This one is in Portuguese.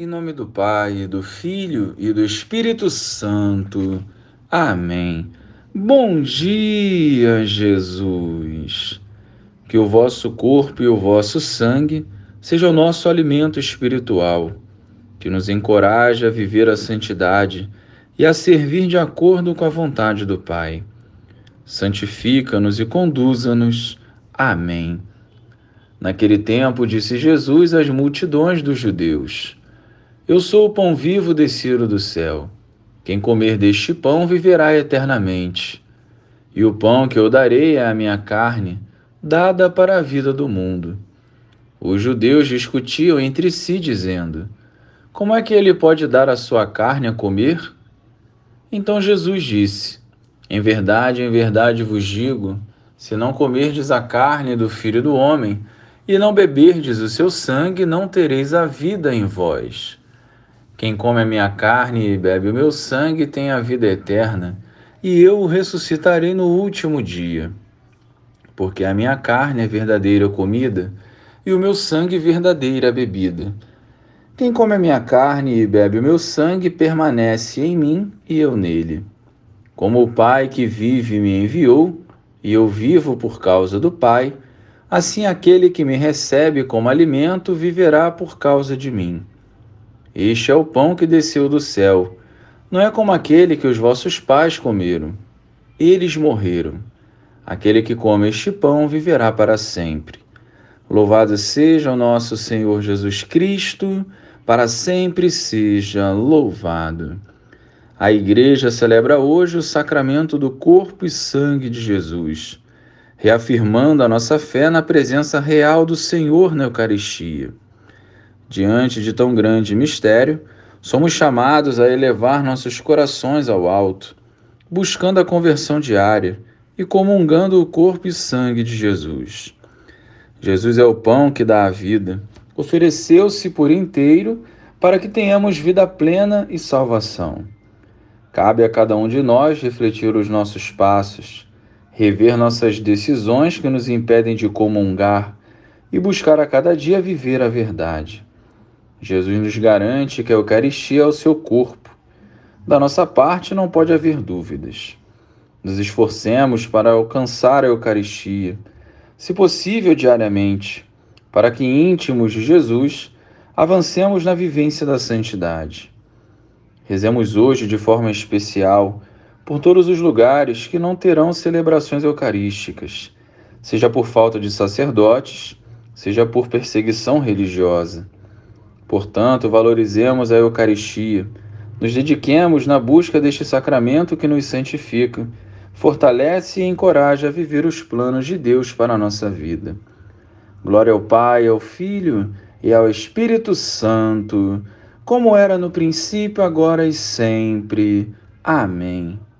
Em nome do Pai, do Filho e do Espírito Santo. Amém. Bom dia, Jesus. Que o vosso corpo e o vosso sangue seja o nosso alimento espiritual, que nos encoraje a viver a santidade e a servir de acordo com a vontade do Pai. Santifica-nos e conduza-nos. Amém. Naquele tempo, disse Jesus às multidões dos judeus: eu sou o pão vivo descido do céu. Quem comer deste pão viverá eternamente. E o pão que eu darei é a minha carne, dada para a vida do mundo. Os judeus discutiam entre si, dizendo: Como é que ele pode dar a sua carne a comer? Então Jesus disse: Em verdade, em verdade vos digo: se não comerdes a carne do filho do homem, e não beberdes o seu sangue, não tereis a vida em vós. Quem come a minha carne e bebe o meu sangue tem a vida eterna, e eu o ressuscitarei no último dia. Porque a minha carne é verdadeira comida, e o meu sangue verdadeira bebida. Quem come a minha carne e bebe o meu sangue permanece em mim e eu nele. Como o Pai que vive me enviou, e eu vivo por causa do Pai, assim aquele que me recebe como alimento viverá por causa de mim. Este é o pão que desceu do céu. Não é como aquele que os vossos pais comeram. Eles morreram. Aquele que come este pão viverá para sempre. Louvado seja o nosso Senhor Jesus Cristo, para sempre seja louvado. A Igreja celebra hoje o sacramento do corpo e sangue de Jesus, reafirmando a nossa fé na presença real do Senhor na Eucaristia. Diante de tão grande mistério, somos chamados a elevar nossos corações ao alto, buscando a conversão diária e comungando o corpo e sangue de Jesus. Jesus é o pão que dá a vida, ofereceu-se por inteiro para que tenhamos vida plena e salvação. Cabe a cada um de nós refletir os nossos passos, rever nossas decisões que nos impedem de comungar e buscar a cada dia viver a verdade. Jesus nos garante que a Eucaristia é o seu corpo. Da nossa parte, não pode haver dúvidas. Nos esforcemos para alcançar a Eucaristia, se possível diariamente, para que íntimos de Jesus avancemos na vivência da santidade. Rezemos hoje de forma especial por todos os lugares que não terão celebrações eucarísticas, seja por falta de sacerdotes, seja por perseguição religiosa. Portanto, valorizemos a Eucaristia, nos dediquemos na busca deste sacramento que nos santifica, fortalece e encoraja a viver os planos de Deus para a nossa vida. Glória ao Pai, ao Filho e ao Espírito Santo, como era no princípio, agora e sempre. Amém.